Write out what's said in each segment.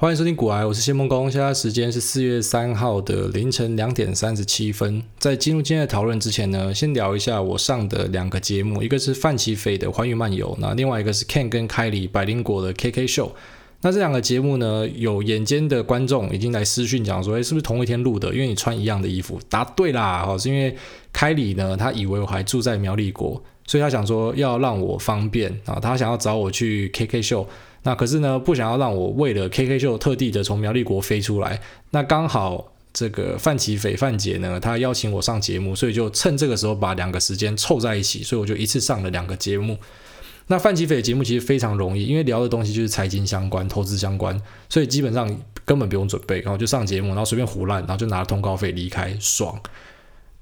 欢迎收听股癌，我是谢梦工。现在时间是四月三号的凌晨两点三十七分。在进入今天的讨论之前呢，先聊一下我上的两个节目，一个是范琪斐的《寰宇漫游》，那另外一个是 Ken 跟凯里百灵果的 KK Show。那这两个节目呢，有眼尖的观众已经来私讯讲说，诶，是不是同一天录的？因为你穿一样的衣服。答对啦，哦，是因为凯里呢，他以为我还住在苗栗国，所以他想说要让我方便啊，他想要找我去 KK Show。那可是呢，不想要让我为了 KK 秀特地的从苗栗国飞出来。那刚好这个范琪斐范姐呢，她邀请我上节目，所以就趁这个时候把两个时间凑在一起，所以我就一次上了两个节目。那范琪斐的节目其实非常容易，因为聊的东西就是财经相关、投资相关，所以基本上根本不用准备，然后就上节目，然后随便胡烂，然后就拿了通告费离开，爽。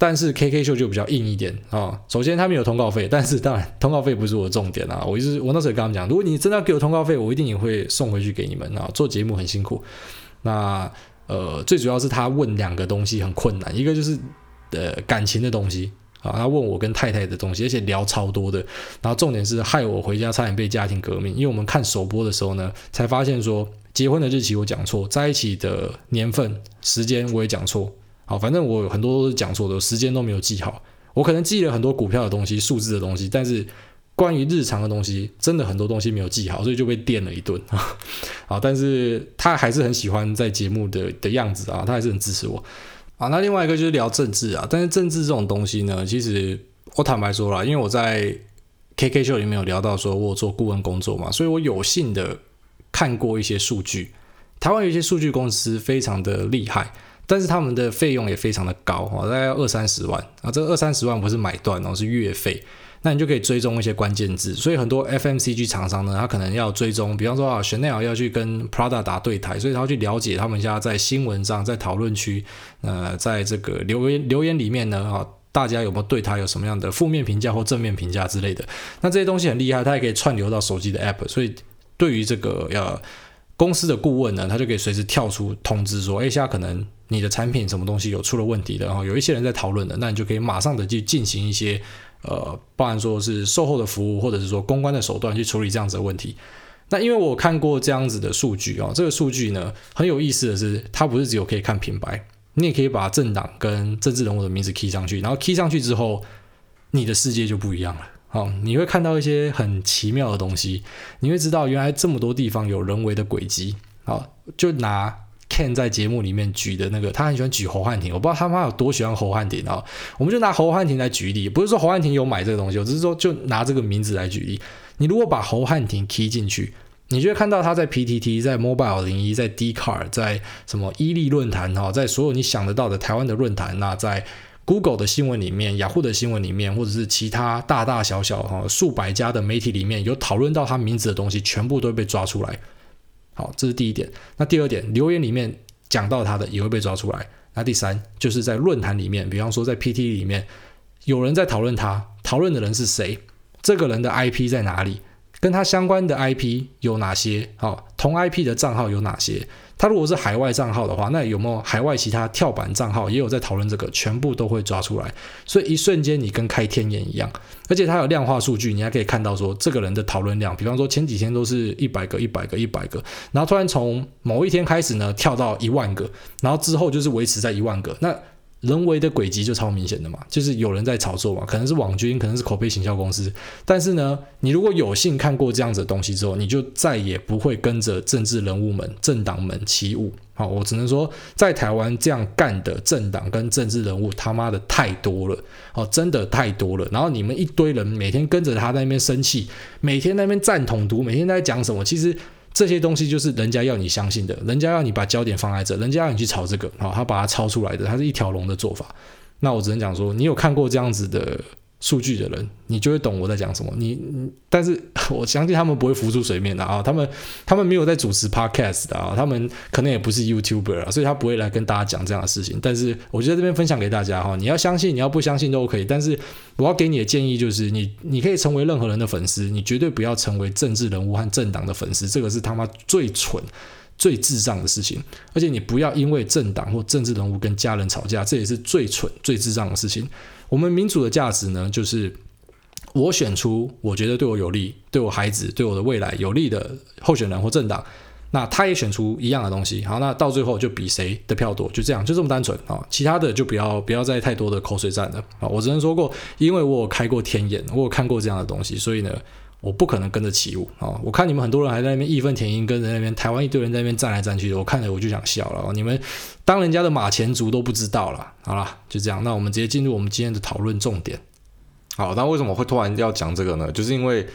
但是 KK 秀就比较硬一点啊、首先他们有通告费，但是当然通告费不是我的重点啊。我一直我那时候也跟他们讲，如果你真的要给我通告费，我一定也会送回去给你们啊。做节目很辛苦，那呃最主要是他问两个东西很困难，一个就是呃感情的东西啊，他问我跟太太的东西，而且聊超多的。然后重点是害我回家差点被家庭革命，因为我们看首播的时候呢，才发现说结婚的日期我讲错，在一起的年份时间我也讲错。好，反正我有很多都是讲错的，时间都没有记好。我可能记了很多股票的东西、数字的东西，但是关于日常的东西，真的很多东西没有记好，所以就被电了一顿啊。好，但是他还是很喜欢在节目的的样子啊，他还是很支持我。啊，那另外一个就是聊政治啊，但是政治这种东西呢，其实我坦白说了，因为我在 KK 秀里面有聊到说我做顾问工作嘛，所以我有幸的看过一些数据，台湾有一些数据公司非常的厉害。但是他们的费用也非常的高哦，大概要二三十万啊。这个二三十万不是买断哦，是月费。那你就可以追踪一些关键字。所以很多 FMCG 厂商呢，他可能要追踪，比方说啊，Chanel 要去跟 Prada 打对台，所以他要去了解他们家在新闻上、在讨论区、呃，在这个留言留言里面呢，啊，大家有没有对他有什么样的负面评价或正面评价之类的。那这些东西很厉害，它也可以串流到手机的 App。所以对于这个要公司的顾问呢，他就可以随时跳出通知说，哎，现在可能。你的产品什么东西有出了问题的，然后有一些人在讨论的，那你就可以马上的去进行一些，呃，包含说是售后的服务，或者是说公关的手段去处理这样子的问题。那因为我看过这样子的数据啊，这个数据呢很有意思的是，它不是只有可以看品牌，你也可以把政党跟政治人物的名字 key 上去，然后 key 上去之后，你的世界就不一样了。哦，你会看到一些很奇妙的东西，你会知道原来这么多地方有人为的轨迹。好，就拿。Ken 在节目里面举的那个，他很喜欢举侯汉廷，我不知道他妈有多喜欢侯汉廷啊。我们就拿侯汉廷来举例，不是说侯汉廷有买这个东西，我只是说就拿这个名字来举例。你如果把侯汉廷 key 进去，你就会看到他在 PTT、在 Mobile 零一、在 d c a r、在什么伊利论坛哈，在所有你想得到的台湾的论坛，那在 Google 的新闻里面、雅虎的新闻里面，或者是其他大大小小哈数百家的媒体里面有讨论到他名字的东西，全部都会被抓出来。好，这是第一点。那第二点，留言里面讲到他的也会被抓出来。那第三，就是在论坛里面，比方说在 PT 里面，有人在讨论他，讨论的人是谁？这个人的 IP 在哪里？跟他相关的 IP 有哪些？好，同 IP 的账号有哪些？他如果是海外账号的话，那有没有海外其他跳板账号也有在讨论这个？全部都会抓出来，所以一瞬间你跟开天眼一样，而且它有量化数据，你还可以看到说这个人的讨论量，比方说前几天都是一百个、一百个、一百个，然后突然从某一天开始呢跳到一万个，然后之后就是维持在一万个，那。人为的轨迹就超明显的嘛，就是有人在炒作嘛，可能是网军，可能是口碑行销公司。但是呢，你如果有幸看过这样子的东西之后，你就再也不会跟着政治人物们、政党们起舞。好，我只能说，在台湾这样干的政党跟政治人物他妈的太多了，哦，真的太多了。然后你们一堆人每天跟着他在那边生气，每天在那边赞统独，每天在讲什么，其实。这些东西就是人家要你相信的，人家要你把焦点放在这，人家要你去炒这个，好，他把它抄出来的，它是一条龙的做法。那我只能讲说，你有看过这样子的数据的人，你就会懂我在讲什么。你，但是 我相信他们不会浮出水面的啊，他们他们没有在主持 podcast 的啊，他们可能也不是 YouTuber 啊，所以他不会来跟大家讲这样的事情。但是我觉得这边分享给大家哈，你要相信，你要不相信都可以。但是我要给你的建议就是，你你可以成为任何人的粉丝，你绝对不要成为政治人物和政党的粉丝，这个是他妈最蠢。最智障的事情，而且你不要因为政党或政治人物跟家人吵架，这也是最蠢、最智障的事情。我们民主的价值呢，就是我选出我觉得对我有利、对我孩子、对我的未来有利的候选人或政党，那他也选出一样的东西，好，那到最后就比谁的票多，就这样，就这么单纯啊。其他的就不要不要再太多的口水战了啊。我只能说过，因为我有开过天眼，我有看过这样的东西，所以呢，我不可能跟着起舞啊。我看你们很多人还在那边义愤填膺，跟着那边台湾一堆人在那边站来站去的，我看了我就想笑了。你们当人家的马前卒都不知道了，好了，就这样。那我们直接进入我们今天的讨论重点。好，那为什么会突然要讲这个呢？就是因为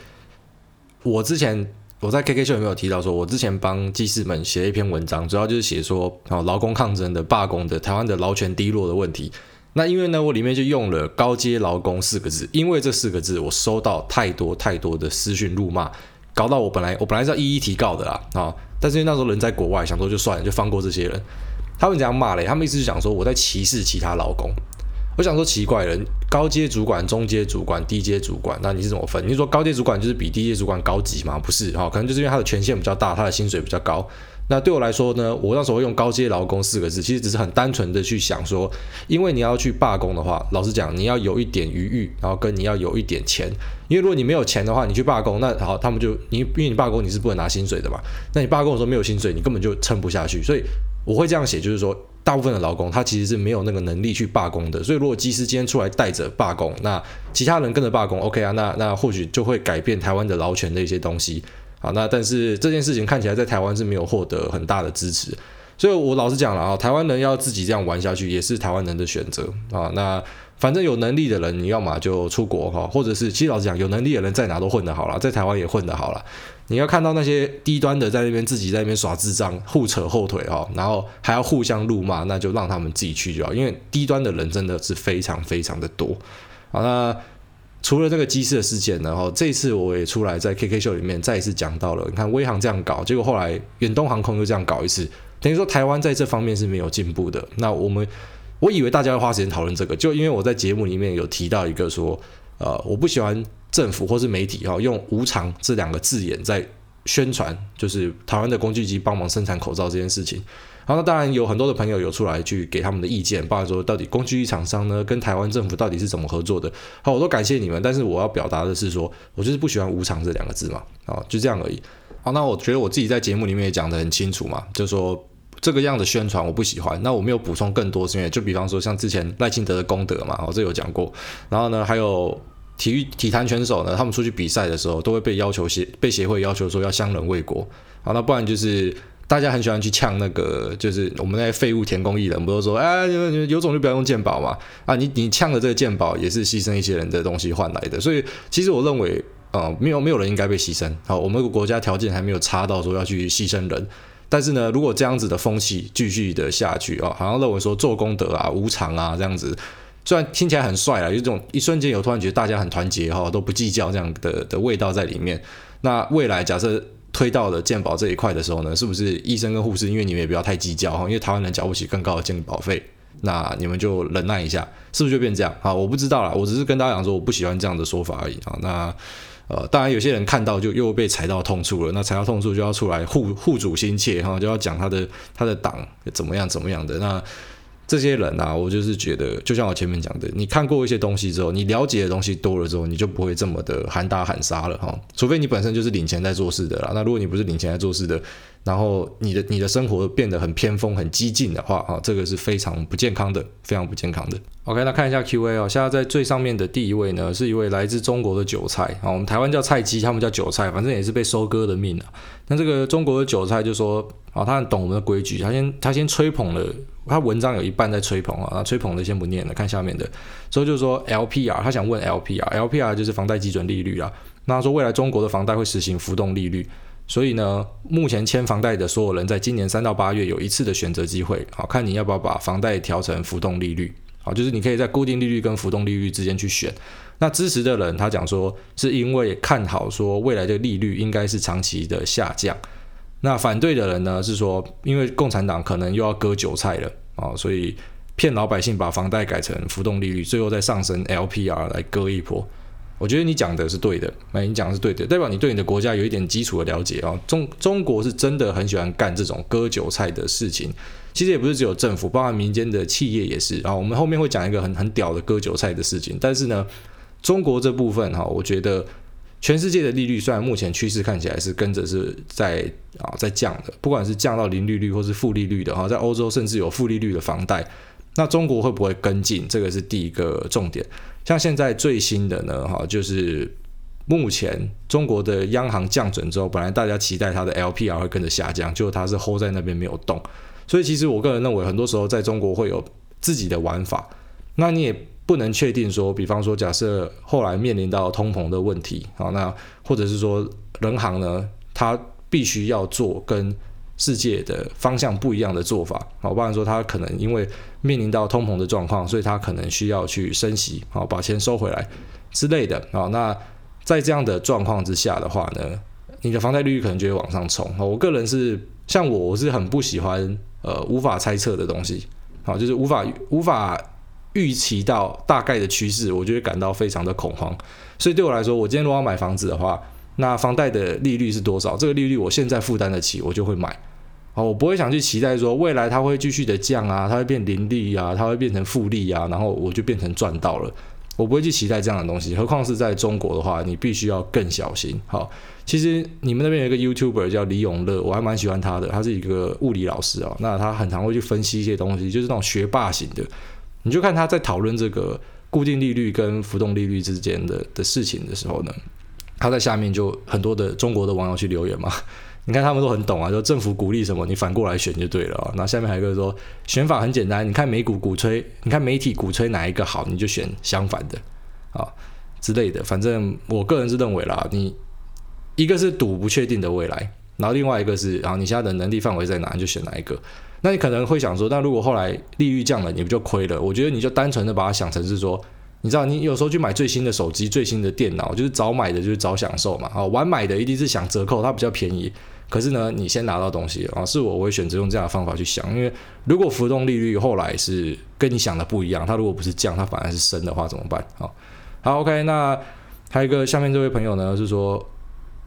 我之前。我在 KK 秀有没有提到说，我之前帮技师们写了一篇文章，主要就是写说，啊，劳工抗争的罢工的台湾的劳权低落的问题。那因为呢，我里面就用了“高阶劳工”四个字，因为这四个字我收到太多太多的私讯辱骂，搞到我本来我本来是要一一提告的啦，啊，但是因为那时候人在国外，想说就算了，就放过这些人。他们怎样骂嘞？他们意思是讲说我在歧视其他劳工。我想说奇怪了，高阶主管、中阶主管、低阶主管，那你是怎么分？你说高阶主管就是比低阶主管高级吗？不是哈，可能就是因为他的权限比较大，他的薪水比较高。那对我来说呢，我那时候用高阶劳工四个字，其实只是很单纯的去想说，因为你要去罢工的话，老实讲，你要有一点余裕，然后跟你要有一点钱。因为如果你没有钱的话，你去罢工，那好，他们就你因为你罢工你是不能拿薪水的嘛。那你罢工的时候没有薪水，你根本就撑不下去。所以我会这样写，就是说。大部分的劳工他其实是没有那个能力去罢工的，所以如果机师今天出来带着罢工，那其他人跟着罢工，OK 啊，那那或许就会改变台湾的劳权的一些东西，好，那但是这件事情看起来在台湾是没有获得很大的支持，所以我老实讲了啊，台湾人要自己这样玩下去也是台湾人的选择啊，那反正有能力的人你要么就出国哈，或者是其实老实讲有能力的人在哪都混得好了，在台湾也混得好了。你要看到那些低端的在那边自己在那边耍智障，互扯后腿哈，然后还要互相辱骂，那就让他们自己去就好。因为低端的人真的是非常非常的多。好，那除了这个机师的事件然后，这次我也出来在 KK 秀里面再一次讲到了。你看威航这样搞，结果后来远东航空又这样搞一次，等于说台湾在这方面是没有进步的。那我们我以为大家会花时间讨论这个，就因为我在节目里面有提到一个说，呃，我不喜欢。政府或是媒体哈，用无偿这两个字眼在宣传，就是台湾的工具机帮忙生产口罩这件事情。然后当然有很多的朋友有出来去给他们的意见，包括说到底工具厂商呢跟台湾政府到底是怎么合作的。好，我都感谢你们，但是我要表达的是说，我就是不喜欢无偿这两个字嘛，啊，就这样而已。好，那我觉得我自己在节目里面也讲得很清楚嘛，就说这个样的宣传我不喜欢。那我没有补充更多，是因为就比方说像之前赖清德的功德嘛，我这有讲过。然后呢，还有。体育体坛选手呢，他们出去比赛的时候，都会被要求协被协会要求说要乡人为国。好，那不然就是大家很喜欢去呛那个，就是我们那些废物填工艺人，不都说哎，有种就不要用鉴宝嘛？啊，你你呛的这个鉴宝也是牺牲一些人的东西换来的。所以其实我认为，呃，没有没有人应该被牺牲。好，我们国家条件还没有差到说要去牺牲人。但是呢，如果这样子的风气继续的下去哦，好像认为说做功德啊、无偿啊这样子。虽然听起来很帅啊，有这种一瞬间有突然觉得大家很团结哈，都不计较这样的的味道在里面。那未来假设推到了健保这一块的时候呢，是不是医生跟护士，因为你们也不要太计较哈，因为台湾人缴不起更高的健保费，那你们就忍耐一下，是不是就变这样啊？我不知道啦，我只是跟大家讲说我不喜欢这样的说法而已啊。那呃，当然有些人看到就又被踩到痛处了，那踩到痛处就要出来护护主心切哈，就要讲他的他的党怎么样怎么样的那。这些人啊，我就是觉得，就像我前面讲的，你看过一些东西之后，你了解的东西多了之后，你就不会这么的喊打喊杀了哈。除非你本身就是领钱在做事的啦。那如果你不是领钱在做事的，然后你的你的生活变得很偏锋、很激进的话啊，这个是非常不健康的，非常不健康的。OK，那看一下 QA 哦，现在在最上面的第一位呢，是一位来自中国的韭菜啊，我们台湾叫菜鸡，他们叫韭菜，反正也是被收割的命啊。那这个中国的韭菜就说啊，他很懂我们的规矩，他先他先吹捧了。他文章有一半在吹捧啊，吹捧的先不念了，看下面的。所以就是说 LPR，他想问 LPR，LPR 就是房贷基准利率啊。那他说未来中国的房贷会实行浮动利率，所以呢，目前签房贷的所有人在今年三到八月有一次的选择机会，好，看你要不要把房贷调成浮动利率，好，就是你可以在固定利率跟浮动利率之间去选。那支持的人他讲说是因为看好说未来的利率应该是长期的下降。那反对的人呢是说，因为共产党可能又要割韭菜了啊、所以骗老百姓把房贷改成浮动利率，最后再上升 LPR 来割一波。我觉得你讲的是对的，那你讲的是对的，代表你对你的国家有一点基础的了解啊、哦。中中国是真的很喜欢干这种割韭菜的事情，其实也不是只有政府，包括民间的企业也是啊、我们后面会讲一个很很屌的割韭菜的事情，但是呢，中国这部分哈、我觉得。全世界的利率虽然目前趋势看起来是跟着是在啊在降的，不管是降到零利率或是负利率的哈，在欧洲甚至有负利率的房贷，那中国会不会跟进？这个是第一个重点。像现在最新的呢哈，就是目前中国的央行降准之后，本来大家期待它的 LPR 会跟着下降，结果它是 hold 在那边没有动。所以其实我个人认为，很多时候在中国会有自己的玩法。那你也不能确定说，比方说，假设后来面临到通膨的问题，好，那或者是说，人行呢，它必须要做跟世界的方向不一样的做法，好，不然说它可能因为面临到通膨的状况，所以它可能需要去升息，好，把钱收回来之类的，好，那在这样的状况之下的话呢，你的房贷利率可能就会往上冲。我个人是像我，我是很不喜欢呃无法猜测的东西，好，就是无法无法。预期到大概的趋势，我就会感到非常的恐慌。所以对我来说，我今天如果要买房子的话，那房贷的利率是多少？这个利率我现在负担得起，我就会买。好，我不会想去期待说未来它会继续的降啊，它会变零利啊，它会变成负利啊，然后我就变成赚到了。我不会去期待这样的东西。何况是在中国的话，你必须要更小心。好，其实你们那边有一个 YouTuber 叫李永乐，我还蛮喜欢他的，他是一个物理老师啊。那他很常会去分析一些东西，就是那种学霸型的。你就看他在讨论这个固定利率跟浮动利率之间的的事情的时候呢，他在下面就很多的中国的网友去留言嘛。你看他们都很懂啊，就政府鼓励什么，你反过来选就对了啊。那下面还有一个说选法很简单，你看美股鼓吹，你看媒体鼓吹哪一个好，你就选相反的啊之类的。反正我个人是认为啦，你一个是赌不确定的未来，然后另外一个是啊，你现在的能力范围在哪，你就选哪一个。那你可能会想说，那如果后来利率降了，你不就亏了？我觉得你就单纯的把它想成是说，你知道，你有时候去买最新的手机、最新的电脑，就是早买的就是早享受嘛。啊，晚买的一定是想折扣，它比较便宜。可是呢，你先拿到东西啊，是我我会选择用这样的方法去想，因为如果浮动利率后来是跟你想的不一样，它如果不是降，它反而是升的话怎么办？好，好，OK，那还有一个下面这位朋友呢是说，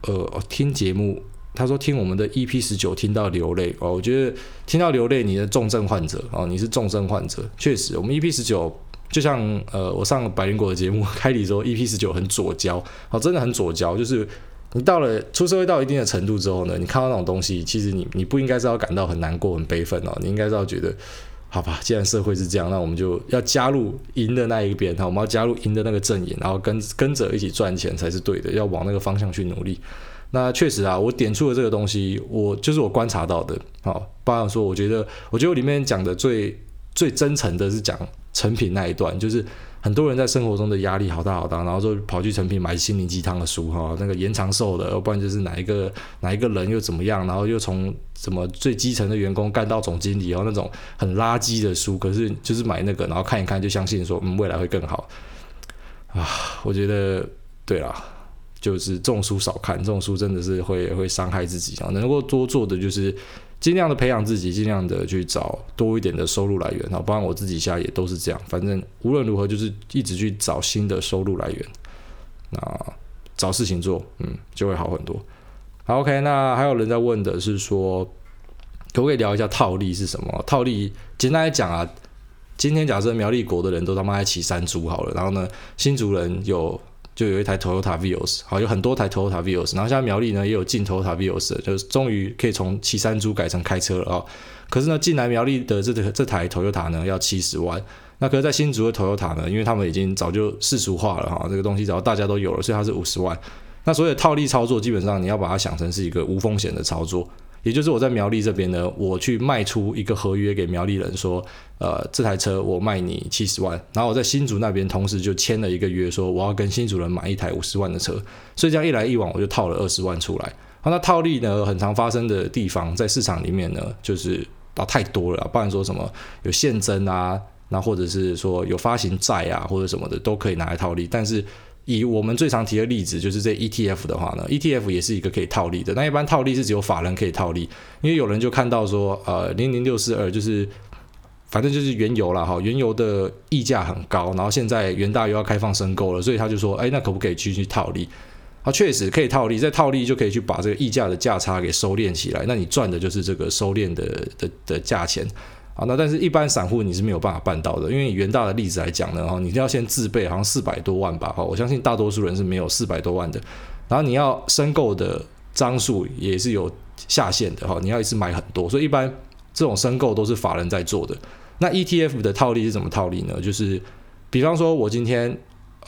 呃，听节目。他说：“听我们的 EP 十九听到流泪哦，我觉得听到流泪，你的重症患者哦，你是重症患者。确实，我们 EP 十九就像呃，我上百灵果的节目 开里说，EP 十九很左胶哦，真的很左胶。就是你到了出社会到一定的程度之后呢，你看到那种东西，其实你你不应该是要感到很难过、很悲愤哦，你应该是要觉得，好吧，既然社会是这样，那我们就要加入赢的那一边哈，我们要加入赢的那个阵营，然后跟跟着一起赚钱才是对的，要往那个方向去努力。”那确实啊，我点出了这个东西，我就是我观察到的。好，包括说，我觉得，我觉得里面讲的最最真诚的是讲成品那一段，就是很多人在生活中的压力好大好大，然后就跑去成品买心灵鸡汤的书哈，那个延长寿的，要不然就是哪一个哪一个人又怎么样，然后又从什么最基层的员工干到总经理，然后那种很垃圾的书，可是就是买那个，然后看一看就相信说，嗯，未来会更好啊。我觉得对啦。就是这种书少看，这种书真的是会会伤害自己啊！能够多做的就是尽量的培养自己，尽量的去找多一点的收入来源啊！不然我自己现在也都是这样，反正无论如何就是一直去找新的收入来源，那找事情做，嗯，就会好很多。好，OK，那还有人在问的是说，可不可以聊一下套利是什么？套利简单来讲啊，今天假设苗栗国的人都他妈在骑山猪好了，然后呢，新竹人有。就有一台 Toyota Vios，好，有很多台 Toyota Vios，然后现在苗栗呢也有进 Toyota Vios，就是终于可以从骑山猪改成开车了啊、哦。可是呢，进来苗栗的这台这台 Toyota 呢要七十万，那可是在新竹的 Toyota 呢，因为他们已经早就世俗化了哈、这个东西只要大家都有了，所以它是五十万。那所有套利操作基本上你要把它想成是一个无风险的操作。也就是我在苗栗这边呢，我去卖出一个合约给苗栗人，说，呃，这台车我卖你七十万，然后我在新竹那边同时就签了一个约，说我要跟新竹人买一台五十万的车，所以这样一来一往，我就套了二十万出来。好，那套利呢，很常发生的地方，在市场里面呢，就是啊太多了，不然说什么有现增啊，那或者是说有发行债啊，或者什么的都可以拿来套利，但是。以我们最常提的例子，就是这 ETF 的话呢，ETF 也是一个可以套利的。那一般套利是只有法人可以套利，因为有人就看到说，呃，零零六四二就是，反正就是原油啦，哈，原油的溢价很高，然后现在元大又要开放申购了，所以他就说，哎，那可不可以去去套利？啊，确实可以套利，在套利就可以去把这个溢价的价差给收敛起来，那你赚的就是这个收敛的的的价钱。啊，那但是一般散户你是没有办法办到的，因为以元大的例子来讲呢，哈，你要先自备好像四百多万吧，哈，我相信大多数人是没有四百多万的。然后你要申购的张数也是有下限的哈，你要一次买很多，所以一般这种申购都是法人在做的。那 ETF 的套利是怎么套利呢？就是比方说我今天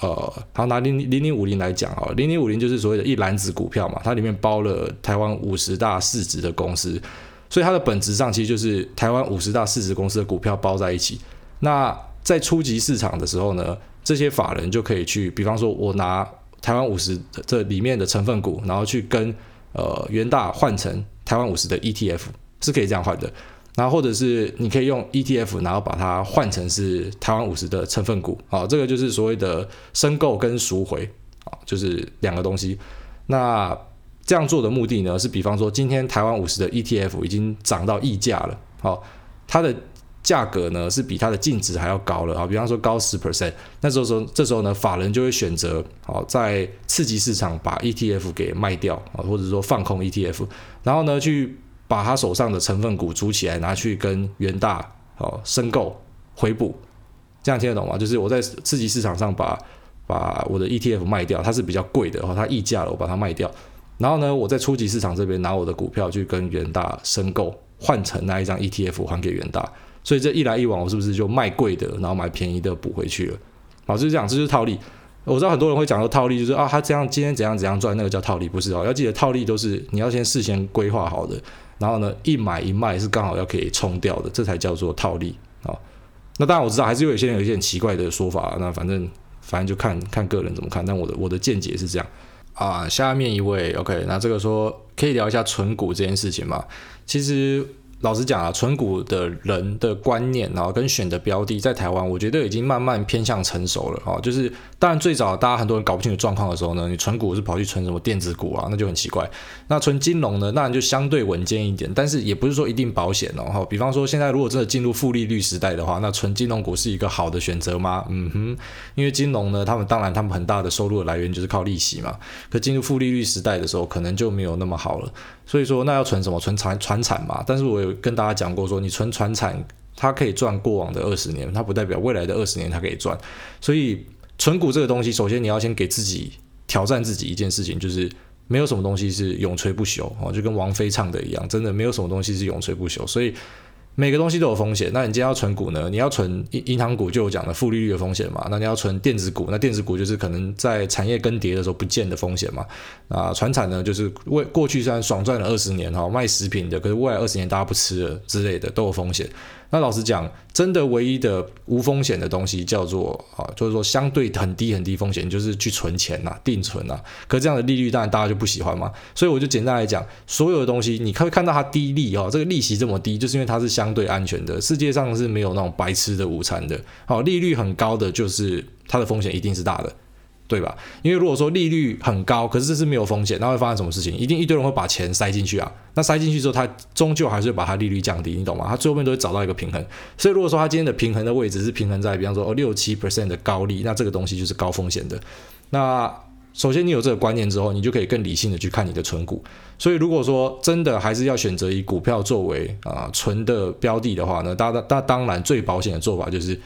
呃，好拿零零零五零来讲啊，零零五零就是所谓的一篮子股票嘛，它里面包了台湾五十大市值的公司，所以它的本质上其实就是台湾五十大市值公司的股票包在一起。那在初级市场的时候呢，这些法人就可以去，比方说我拿台湾五十这里面的成分股，然后去跟呃元大换成台湾五十的 ETF，是可以这样换的。然后或者是你可以用 ETF，然后把它换成是台湾五十的成分股，啊，这个就是所谓的申购跟赎回，啊，就是两个东西。那这样做的目的呢，是比方说今天台湾五十的 ETF 已经涨到溢价了，好，它的。价格呢是比它的净值还要高了啊，比方说高十 percent，那这时候这时候呢，法人就会选择哦，在刺激市场把 ETF 给卖掉啊，或者说放空 ETF，然后呢去把他手上的成分股组起来，拿去跟元大哦申购回补，这样听得懂吗？就是我在刺激市场上把把我的 ETF 卖掉，它是比较贵的哦，它溢价了，我把它卖掉，然后呢我在初级市场这边拿我的股票去跟元大申购，换成那一张 ETF 还给元大。所以这一来一往，我是不是就卖贵的，然后买便宜的补回去了？好，就是这样，这就是套利。我知道很多人会讲说套利，就是啊，他这样今天怎样怎样赚，那个叫套利，不是哦。要记得套利都是你要先事先规划好的，然后呢，一买一卖是刚好要可以冲掉的，这才叫做套利啊。那当然我知道还是有一些人有一些很奇怪的说法，那反正反正就看看个人怎么看。但我的我的见解是这样啊。下面一位，OK，那这个说可以聊一下存股这件事情吗？其实。老实讲啊，存股的人的观念，然后跟选的标的，在台湾，我觉得已经慢慢偏向成熟了啊。就是当然最早大家很多人搞不清楚状况的时候呢，你存股是跑去存什么电子股啊，那就很奇怪。那存金融呢，那就相对稳健一点，但是也不是说一定保险哦。哈，比方说现在如果真的进入负利率时代的话，那存金融股是一个好的选择吗？嗯哼，因为金融呢，他们当然他们很大的收入的来源就是靠利息嘛。可进入负利率时代的时候，可能就没有那么好了。所以说，那要存什么？存产传产嘛。但是我有跟大家讲过说，你存传产，它可以赚过往的二十年，它不代表未来的二十年它可以赚。所以存股这个东西，首先你要先给自己挑战自己一件事情，就是没有什么东西是永垂不朽哦，就跟王菲唱的一样，真的没有什么东西是永垂不朽。所以。每个东西都有风险，那你今天要存股呢？你要存银银行股就有讲的负利率的风险嘛？那你要存电子股，那电子股就是可能在产业更迭的时候不见的风险嘛？啊，传产呢，就是为过去虽然爽赚了二十年哈，卖食品的，可是未来二十年大家不吃了之类的都有风险。那老实讲，真的唯一的无风险的东西叫做啊，就是说相对很低很低风险，就是去存钱呐、定存呐。可这样的利率当然大家就不喜欢嘛。所以我就简单来讲，所有的东西你可以看到它低利哦，这个利息这么低，就是因为它是相对安全的。世界上是没有那种白吃的午餐的。好，利率很高的就是它的风险一定是大的。对吧？因为如果说利率很高，可是这是没有风险，那会发生什么事情？一定一堆人会把钱塞进去啊。那塞进去之后，它终究还是会把它利率降低，你懂吗？它最后面都会找到一个平衡。所以如果说它今天的平衡的位置是平衡在，比方说哦六七 percent 的高利，那这个东西就是高风险的。那首先你有这个观念之后，你就可以更理性的去看你的存股。所以如果说真的还是要选择以股票作为啊、存的标的的话呢，大大当然最保险的做法就是。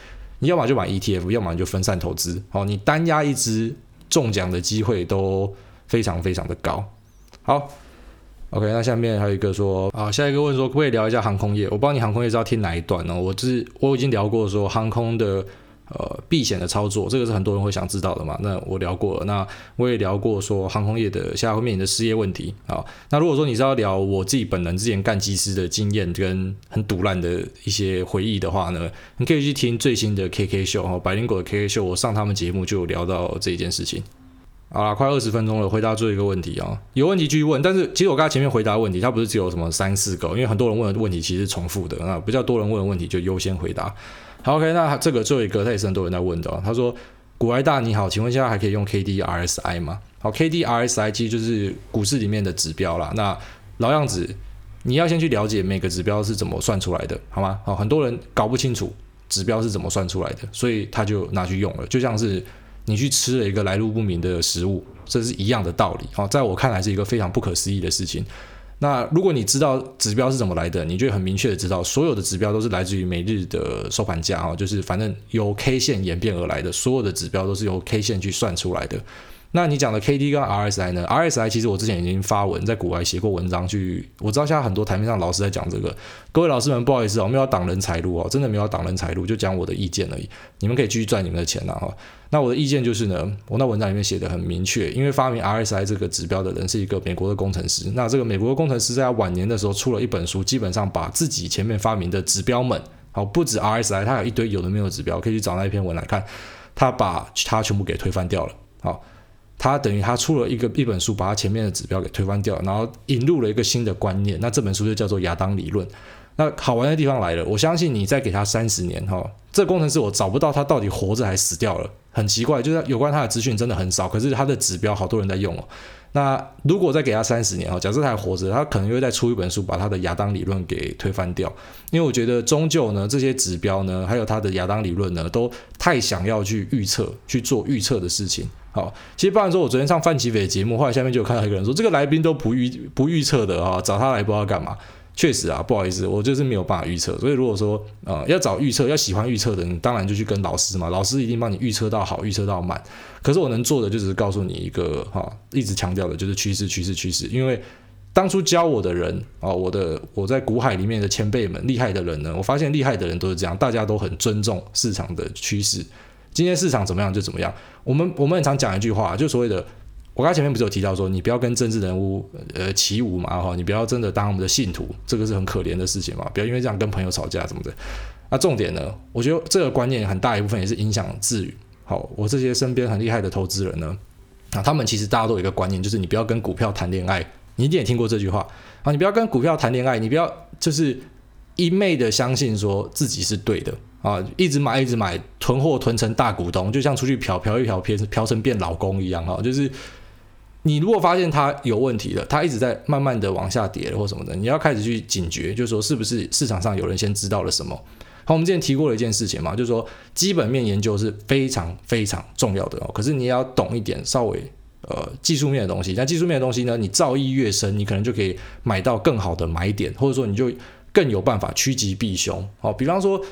你要么就买 ETF，要么就分散投资。好，你单押一支中奖的机会都非常非常的高。好，OK，那下面还有一个说啊，下一个问说可不可以聊一下航空业？我不知道你航空业是要听哪一段呢？我是我已经聊过说航空的。呃，避险的操作，这个是很多人会想知道的嘛。那我聊过了，那我也聊过说航空业的现在会面临的失业问题啊。那如果说你是要聊我自己本人之前干机师的经验跟很赌烂的一些回忆的话呢，你可以去听最新的 KK 秀哈，百灵果的 KK 秀，我上他们节目就有聊到这一件事情。好啦，快二十分钟了，回答最后一个问题啊，有问题继续问。但是其实我刚才前面回答问题，它不是只有什么三四个，因为很多人问的问题其实重复的，那比较多人问的问题就优先回答。好，OK，那这个最后一个，他也是很多人在问的。他说：“股癌大你好，请问现在还可以用 KDRSI 吗？”好，KDRSI 其实就是股市里面的指标啦。那老样子，你要先去了解每个指标是怎么算出来的，好吗？好，很多人搞不清楚指标是怎么算出来的，所以他就拿去用了，就像是你去吃了一个来路不明的食物，这是一样的道理。好，在我看来是一个非常不可思议的事情。那如果你知道指标是怎么来的，你就很明确的知道，所有的指标都是来自于每日的收盘价啊，就是反正由 K 线演变而来的，所有的指标都是由 K 线去算出来的。那你讲的 K D 跟 R S I 呢？R S I 其实我之前已经发文在国外写过文章去，我知道现在很多台面上老师在讲这个。各位老师们，不好意思哦，我没有挡人财路哦，真的没有挡人财路，就讲我的意见而已。你们可以继续赚你们的钱了哈。那我的意见就是呢，我那文章里面写的很明确，因为发明 R S I 这个指标的人是一个美国的工程师。那这个美国的工程师在他晚年的时候出了一本书，基本上把自己前面发明的指标们，好，不止 R S I，他有一堆有的没有指标，可以去找那一篇文来看，他把他全部给推翻掉了。好。他等于他出了一个一本书，把他前面的指标给推翻掉，然后引入了一个新的观念。那这本书就叫做亚当理论。那好玩的地方来了，我相信你再给他三十年哈，这工程师我找不到他到底活着还死掉了，很奇怪，就是有关他的资讯真的很少。可是他的指标好多人在用哦。那如果再给他三十年哈，假设他还活着，他可能又再出一本书，把他的亚当理论给推翻掉。因为我觉得终究呢，这些指标呢，还有他的亚当理论呢，都太想要去预测、去做预测的事情。好，其实不然说，我昨天上范琪斐的节目，后来下面就有看到一个人说，这个来宾都不预不预测的啊，找他来不知道干嘛。确实啊，不好意思，我就是没有办法预测。所以如果说呃要找预测，要喜欢预测的人，当然就去跟老师嘛，老师一定帮你预测到好，预测到满。可是我能做的就只是告诉你一个哈，一直强调的就是趋势，趋势，趋势。因为当初教我的人啊，我的我在股海里面的前辈们，厉害的人呢，我发现厉害的人都是这样，大家都很尊重市场的趋势。今天市场怎么样就怎么样。我们我们很常讲一句话，就所谓的，我刚才前面不是有提到说，你不要跟政治人物呃起舞嘛哈，你不要真的当我们的信徒，这个是很可怜的事情嘛，不要因为这样跟朋友吵架什么的。那重点呢，我觉得这个观念很大一部分也是影响智宇。好，我这些身边很厉害的投资人呢，啊，他们其实大家都有一个观念，就是你不要跟股票谈恋爱。你一定也听过这句话啊，你不要跟股票谈恋爱，你不要就是一昧的相信说自己是对的。啊，一直买，一直买，囤货囤成大股东，就像出去嫖嫖一嫖，嫖嫖成变老公一样哈。就是你如果发现它有问题了，它一直在慢慢的往下跌或什么的，你要开始去警觉，就是说是不是市场上有人先知道了什么。好，我们之前提过了一件事情嘛，就是说基本面研究是非常非常重要的哦。可是你也要懂一点稍微呃技术面的东西。但技术面的东西呢，你造诣越深，你可能就可以买到更好的买点，或者说你就更有办法趋吉避凶。好，比方说。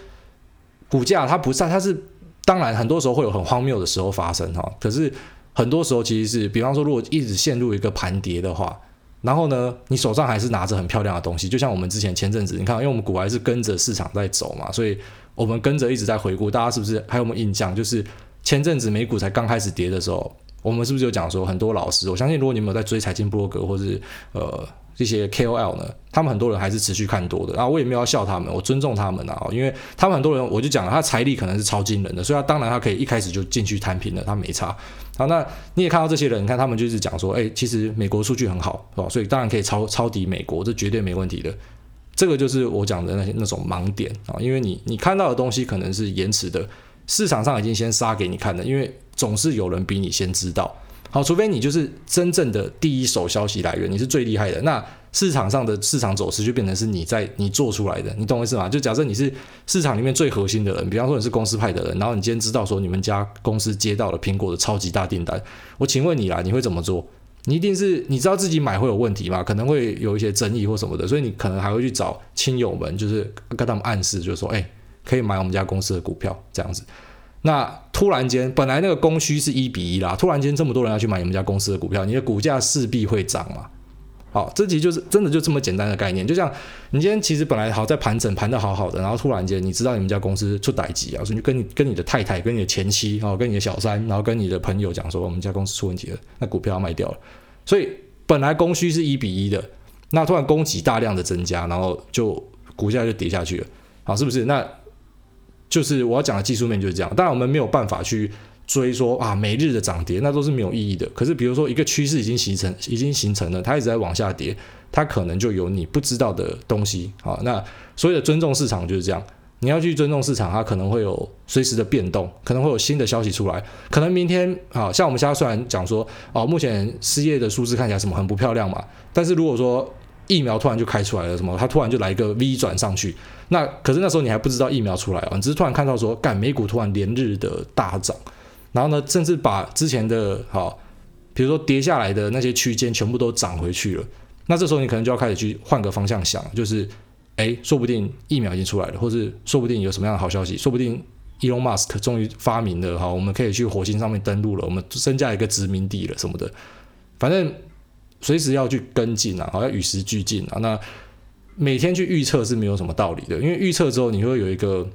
股价它不是，它是当然很多时候会有很荒谬的时候发生哈，可是很多时候其实是，比方说如果一直陷入一个盘跌的话，然后呢，你手上还是拿着很漂亮的东西，就像我们之前前阵子你看，因为我们股还是跟着市场在走嘛，所以我们跟着一直在回顾，大家是不是还有没有印象？就是前阵子美股才刚开始跌的时候，我们是不是就讲说很多老师，我相信如果你们有在追财经部落格或是呃。这些 KOL 呢，他们很多人还是持续看多的，然后我也没有要笑他们，我尊重他们啊，因为他们很多人，我就讲了，他财力可能是超惊人的，所以他当然他可以一开始就进去摊平了，他没差。好，那你也看到这些人，你看他们就是讲说，哎，其实美国数据很好，是吧？所以当然可以抄抄底美国，这绝对没问题的。这个就是我讲的那些那种盲点啊，因为你你看到的东西可能是延迟的，市场上已经先杀给你看的，因为总是有人比你先知道。好，除非你就是真正的第一手消息来源，你是最厉害的，那市场上的市场走势就变成是你在你做出来的，你懂我意思吗？就假设你是市场里面最核心的人，比方说你是公司派的人，然后你今天知道说你们家公司接到了苹果的超级大订单，我请问你啦，你会怎么做？你一定是你知道自己买会有问题吗？可能会有一些争议或什么的，所以你可能还会去找亲友们，就是跟他们暗示，就是说，哎，可以买我们家公司的股票这样子。那突然间，本来那个供需是一比一啦，突然间这么多人要去买你们家公司的股票，你的股价势必会涨嘛。好，这其实就是真的就这么简单的概念，就像你今天其实本来好在盘整盘得好好的，然后突然间你知道你们家公司出代志啊，所以你跟你跟你的太太、跟你的前妻，哦跟你的小三，然后跟你的朋友讲说我们家公司出问题了，那股票要卖掉了。所以本来供需是一比一的，那突然供给大量的增加，然后就股价就跌下去了。好，是不是？那就是我要讲的技术面就是这样，当然我们没有办法去追说啊每日的涨跌，那都是没有意义的。可是比如说一个趋势已经形成，已经形成了，它一直在往下跌，它可能就有你不知道的东西啊。那所谓的尊重市场就是这样，你要去尊重市场，它可能会有随时的变动，可能会有新的消息出来，可能明天啊，像我们现在虽然讲说哦，目前失业的数字看起来什么很不漂亮嘛，但是如果说疫苗突然就开出来了，什么它突然就来一个 V 转上去。那可是那时候你还不知道疫苗出来啊，你只是突然看到说，干美股突然连日的大涨，然后呢，甚至把之前的好，比如说跌下来的那些区间全部都涨回去了。那这时候你可能就要开始去换个方向想，就是，哎，说不定疫苗已经出来了，或是说不定有什么样的好消息，说不定 Elon Musk 终于发明了哈，我们可以去火星上面登陆了，我们增加一个殖民地了什么的，反正随时要去跟进啊，好要与时俱进啊。那每天去预测是没有什么道理的，因为预测之后你会有一个，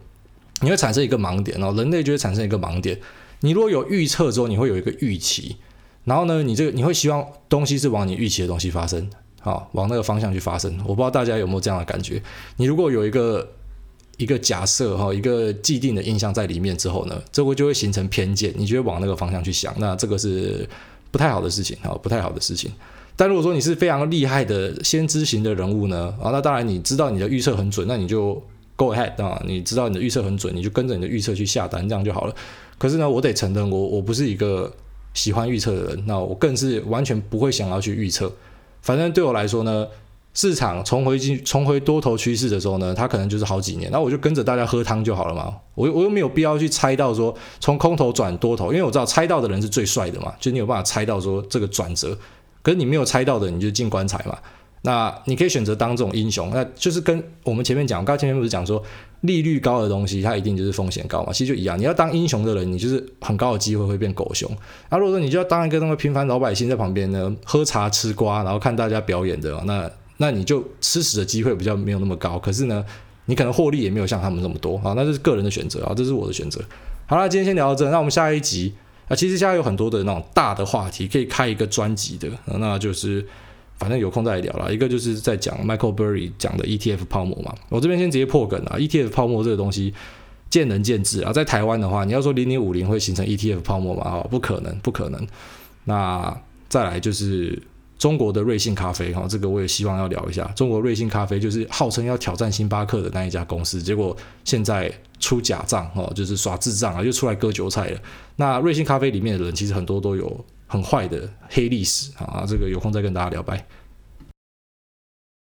你会产生一个盲点，然后人类就会产生一个盲点。你如果有预测之后，你会有一个预期，然后呢，你这个你会希望东西是往你预期的东西发生，好，往那个方向去发生。我不知道大家有没有这样的感觉？你如果有一个一个假设哈，一个既定的印象在里面之后呢，这会就会形成偏见，你就会往那个方向去想，那这个是不太好的事情啊，不太好的事情。但如果说你是非常厉害的先知型的人物呢，啊，那当然你知道你的预测很准，那你就 go ahead 啊，你知道你的预测很准，你就跟着你的预测去下单，这样就好了。可是呢，我得承认，我我不是一个喜欢预测的人，那我更是完全不会想要去预测。反正对我来说呢。市场重回进重回多头趋势的时候呢，它可能就是好几年，那我就跟着大家喝汤就好了嘛。我又我又没有必要去猜到说从空头转多头，因为我知道猜到的人是最帅的嘛，就你有办法猜到说这个转折。可是你没有猜到的，你就进棺材嘛。那你可以选择当这种英雄，那就是跟我们前面讲，刚刚前面不是讲说利率高的东西，它一定就是风险高嘛。其实就一样，你要当英雄的人，你就是很高的机会会变狗熊。那如果说你就要当一个那么平凡老百姓在旁边呢，喝茶吃瓜，然后看大家表演的那。那你就吃屎的机会比较没有那么高，可是呢，你可能获利也没有像他们那么多啊，那这是个人的选择啊，这是我的选择。好了，今天先聊到这，那我们下一集啊，其实现在有很多的那种大的话题可以开一个专辑的，那就是反正有空再来聊了。一个就是在讲 Michael Burry 讲的 ETF 泡沫嘛，我这边先直接破梗啊，ETF 泡沫这个东西见仁见智啊，在台湾的话，你要说零零五零会形成 ETF 泡沫嘛？啊，不可能，不可能。那再来就是。中国的瑞幸咖啡，哈，这个我也希望要聊一下。中国瑞幸咖啡就是号称要挑战星巴克的那一家公司，结果现在出假账，哈，就是耍智障啊，又出来割韭菜了。那瑞幸咖啡里面的人其实很多都有很坏的黑历史啊，这个有空再跟大家聊，拜。